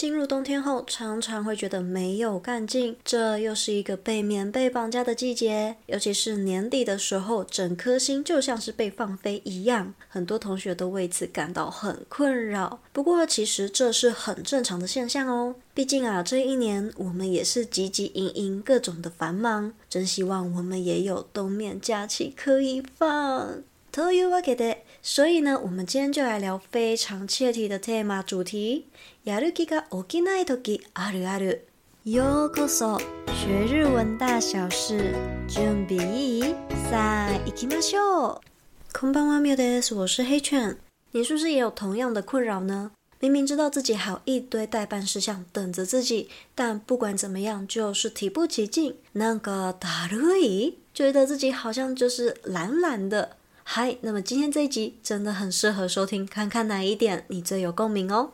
进入冬天后，常常会觉得没有干劲。这又是一个被棉被绑架的季节，尤其是年底的时候，整颗心就像是被放飞一样。很多同学都为此感到很困扰。不过，其实这是很正常的现象哦。毕竟啊，这一年我们也是汲汲营营，各种的繁忙。真希望我们也有冬眠假期可以放。というわけで， 所以呢，我们今天就来聊非常切题的 tema 主题。やる気が起きない时あるある。ようこそ，学日文大小事，准备いい？さあ行きましょう。こんばんは、みよです。我是黑犬。你是不是也有同样的困扰呢？明明知道自己还有一堆待办事项等着自己，但不管怎么样，就是提不起劲。なんかだるい，觉得自己好像就是懒懒的。 嗨，那么今天这一集真的很适合收听，看看哪一点你最有共鸣哦。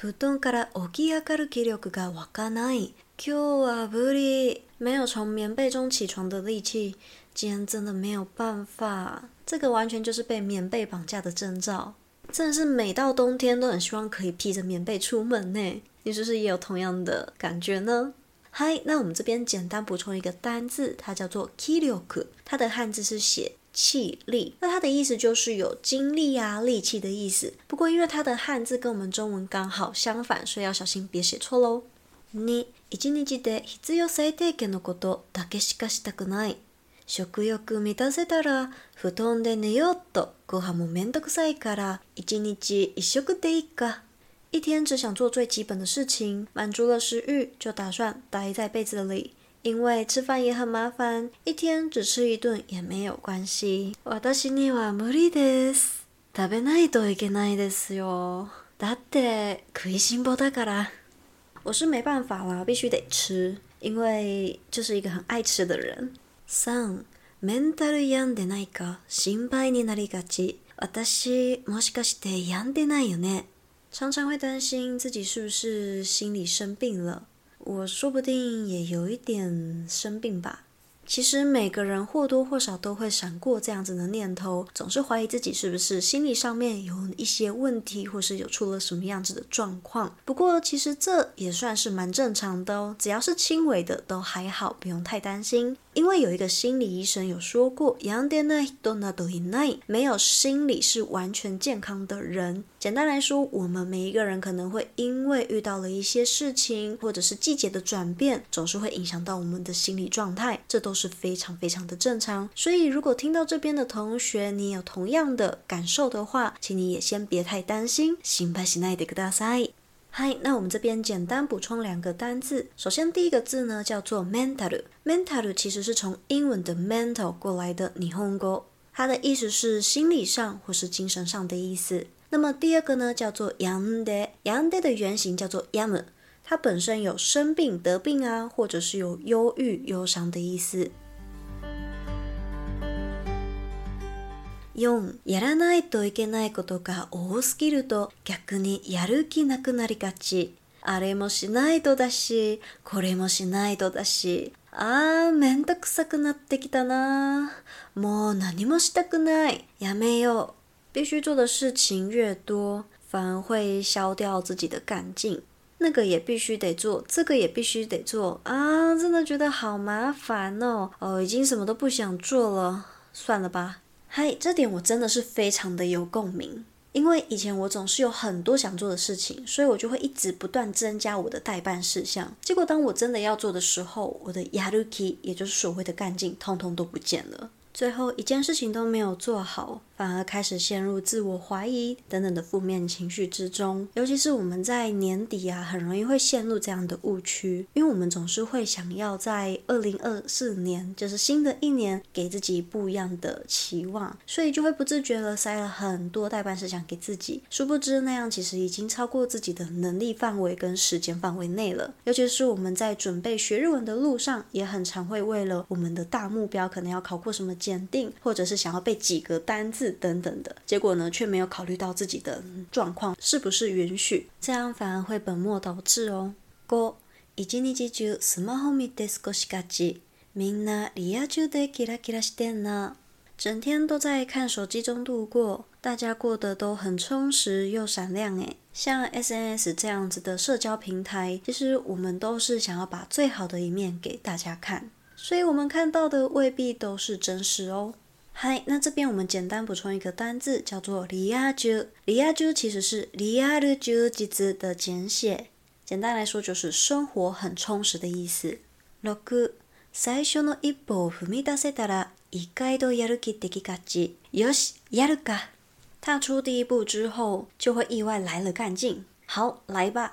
布団から起き上がる気力が涌かない。今日は无理。没有从棉被中起床的力气，今天真的没有办法。这个完全就是被棉被绑架的征兆。真的是每到冬天都很希望可以披着棉被出门呢。你是不是也有同样的感觉呢？ 嗨，那我们这边简单补充一个单字，它叫做気力，它的汉字是写。气力，那它的意思就是有精力啊、力气的意思。不过因为它的汉字跟我们中文刚好相反，所以要小心别写错喽。二、一日で必要最低限のことだけしかしたくない。食欲満たせたら布団で寝ようと。ご饭もめんどくさいから一日一食でいいか。 一天只想做最基本的事情，满足了食欲，就打算待在被子里。因为吃饭也很麻烦，一天只吃一顿也没有关系。私には无理です。食べないといけないですよ。だって食いしん坊だから。我是没办法啦，必须得吃，因为就是一个很爱吃的人。三、メンタル病んでないか心配になりがち。私もしかして病んでないよね？ 常常会担心自己是不是心理生病了。我说不定也有一点生病吧。其实每个人或多或少都会闪过这样子的念头，总是怀疑自己是不是心理上面有一些问题，或是有出了什么样子的状况。不过其实这也算是蛮正常的哦，只要是轻微的都还好，不用太担心。因为有一个心理医生有说过，没有心理是完全健康的人。简单来说，我们每一个人可能会因为遇到了一些事情，或者是季节的转变，总是会影响到我们的心理状态，这都是非常非常的正常。所以，如果听到这边的同学，你有同样的感受的话，请你也先别太担心。心配しないでください。 嗨，那我们这边简单补充两个单字。首先，第一个字呢叫做 mental。mental 其实是从英文的 mental 过来的日本语，它的意思是心理上或是精神上的意思。那么第二个呢叫做病んで。病んで的原型叫做病む，它本身有生病、得病啊，或者是有忧郁、忧伤的意思。 四、やらないといけないことが多すぎると逆にやる気なくなりがち。あれもしないとだし、これもしないとだし。あー、めんどくさくなってきたな。もう何もしたくない。やめよう。必须做的事情越多，反而会消掉自己的干劲。那个也必须得做，这个也必须得做啊！真的觉得好麻烦哦。哦，已经什么都不想做了，算了吧。嗨，这点我真的是非常的有共鸣，因为以前我总是有很多想做的事情，所以我就会一直不断增加我的待办事项。结果当我真的要做的时候，我的 yaruki，，也就是所谓的干劲，通通都不见了。最后一件事情都没有做好，反而开始陷入自我怀疑等等的负面情绪之中。尤其是我们在年底啊，很容易会陷入这样的误区，因为我们总是会想要在二零二四年，就是新的一年，给自己不一样的期望，所以就会不自觉地塞了很多待办事项给自己。殊不知那样其实已经超过自己的能力范围跟时间范围内了。尤其是我们在准备学日文的路上，也很常会为了我们的大目标，可能要考过什么。检定，或者是想要背几个单字等等的，结果呢，却没有考虑到自己的状况是不是允许，这样反而会本末倒置哦。五、一日中スマホ见て过ごしがち。みんなリア充でキラキラしてんな。 整天都在看手机中度过，大家过得都很充实又闪亮诶。像 SNS 这样子的社交平台，其实我们都是想要把最好的一面给大家看， 所以我们看到的未必都是真实哦。嗨，那这边我们简单补充一个单字，叫做リア充。リア充其实是リアル充実的简写，简单来说就是生活很充实的意思。六、最初の一歩を踏み出せたら意外とやる気出来がち。よし、やるか。踏出第一步之后，就会意外来了干劲。好，来吧。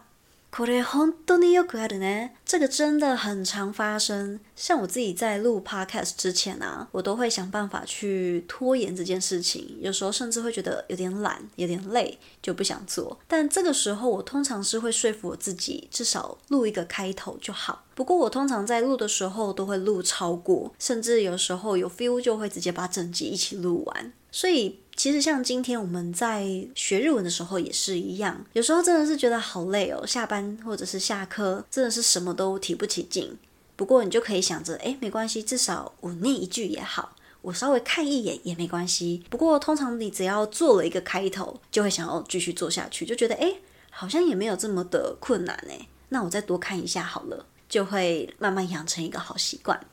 これ本当によくあるね。 这个真的很常发生。像我自己在录 podcast 之前啊，我都会想办法去拖延这件事情。有时候甚至会觉得有点懒、有点累，就不想做。但这个时候，我通常是会说服我自己，至少录一个开头就好。不过我通常在录的时候都会录超过，甚至有时候有 feel 就会直接把整集一起录完。所以。其实像今天我们在学日文的时候也是一样，有时候真的是觉得好累哦，下班或者是下课真的是什么都提不起劲。不过你就可以想着，诶，没关系，至少我念一句也好，我稍微看一眼也没关系。不过通常你只要做了一个开头，就会想要继续做下去，就觉得诶，好像也没有这么的困难诶，那我再多看一下好了，就会慢慢养成一个好习惯。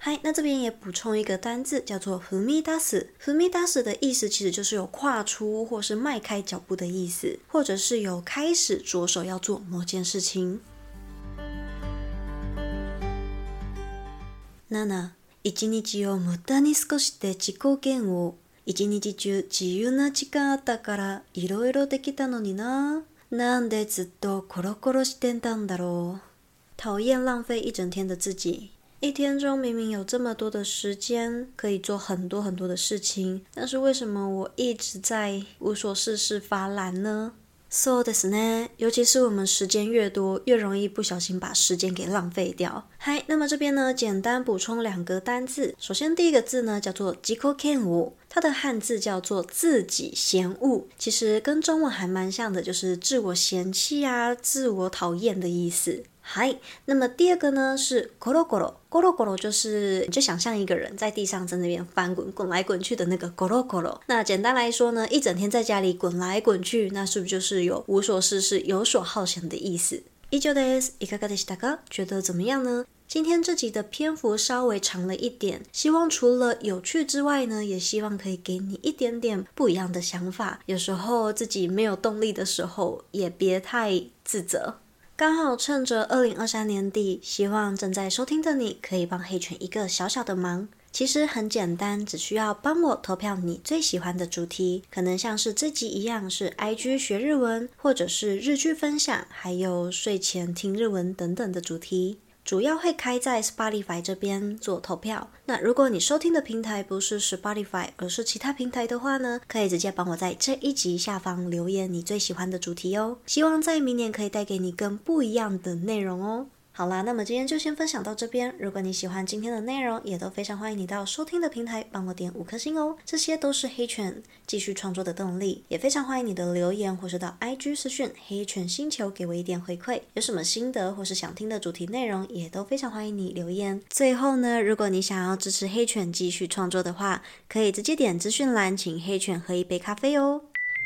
嗨，那这边也补充一个单字，叫做踏み出す。踏み出す的意思其实就是有跨出或是迈开脚步的意思，或者是有开始着手要做某件事情。 七、一日を无駄に过ごして自己嫌恶。一日中自由な时间あったからいろいろできたのにな。なんでずっとコロコロしてたんだろう。讨厌浪费一整天的自己。一天中明明有这么多的时间可以做很多很多的事情，但是为什么我一直在无所事事发懒呢？そうですね，尤其是我们时间越多，越容易不小心把时间给浪费掉。嗨，那么这边呢，简单补充两个单字。首先第一个字呢叫做自己嫌恶，它的汉字叫做自己嫌恶，其实跟中文还蛮像的，就是自我嫌弃啊、自我讨厌的意思。 嗨，那么第二个呢是コロコロ，コロコロ就是你就想象一个人在地上在那边翻滚，滚来滚去的那个コロコロ。那简单来说呢，一整天在家里滚来滚去，那是不是就是有无所事事、游手好闲的意思？以上です。いかがでしたか？觉得怎么样呢？今天这集的篇幅稍微长了一点，希望除了有趣之外呢，也希望可以给你一点点不一样的想法。有时候自己没有动力的时候，也别太自责。 刚好趁着二零二三年底，希望正在收听的你可以帮黑犬一个小小的忙。其实很简单，只需要帮我投票你最喜欢的主题，可能像是这集一样是 IG 学日文，或者是日剧分享，还有睡前听日文等等的主题。主要会开在 Spotify 这边做投票。那如果你收听的平台不是 Spotify，而是其他平台的话呢，可以直接帮我在这一集下方留言你最喜欢的主题哦。希望在明年可以带给你更不一样的内容哦。好啦，那么今天就先分享到这边。如果你喜欢今天的内容，也都非常欢迎你到收听的平台帮我点五颗星哦。这些都是黑犬继续创作的动力，也非常欢迎你的留言或是到 IG 私讯黑犬星球给我一点回馈。有什么心得或是想听的主题内容，也都非常欢迎你留言。最后呢，如果你想要支持黑犬继续创作的话，可以直接点资讯栏，请黑犬喝一杯咖啡哦。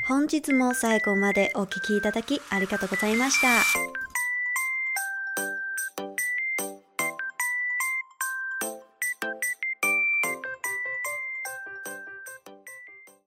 本日も最后までお闻きいただきありがとうございました。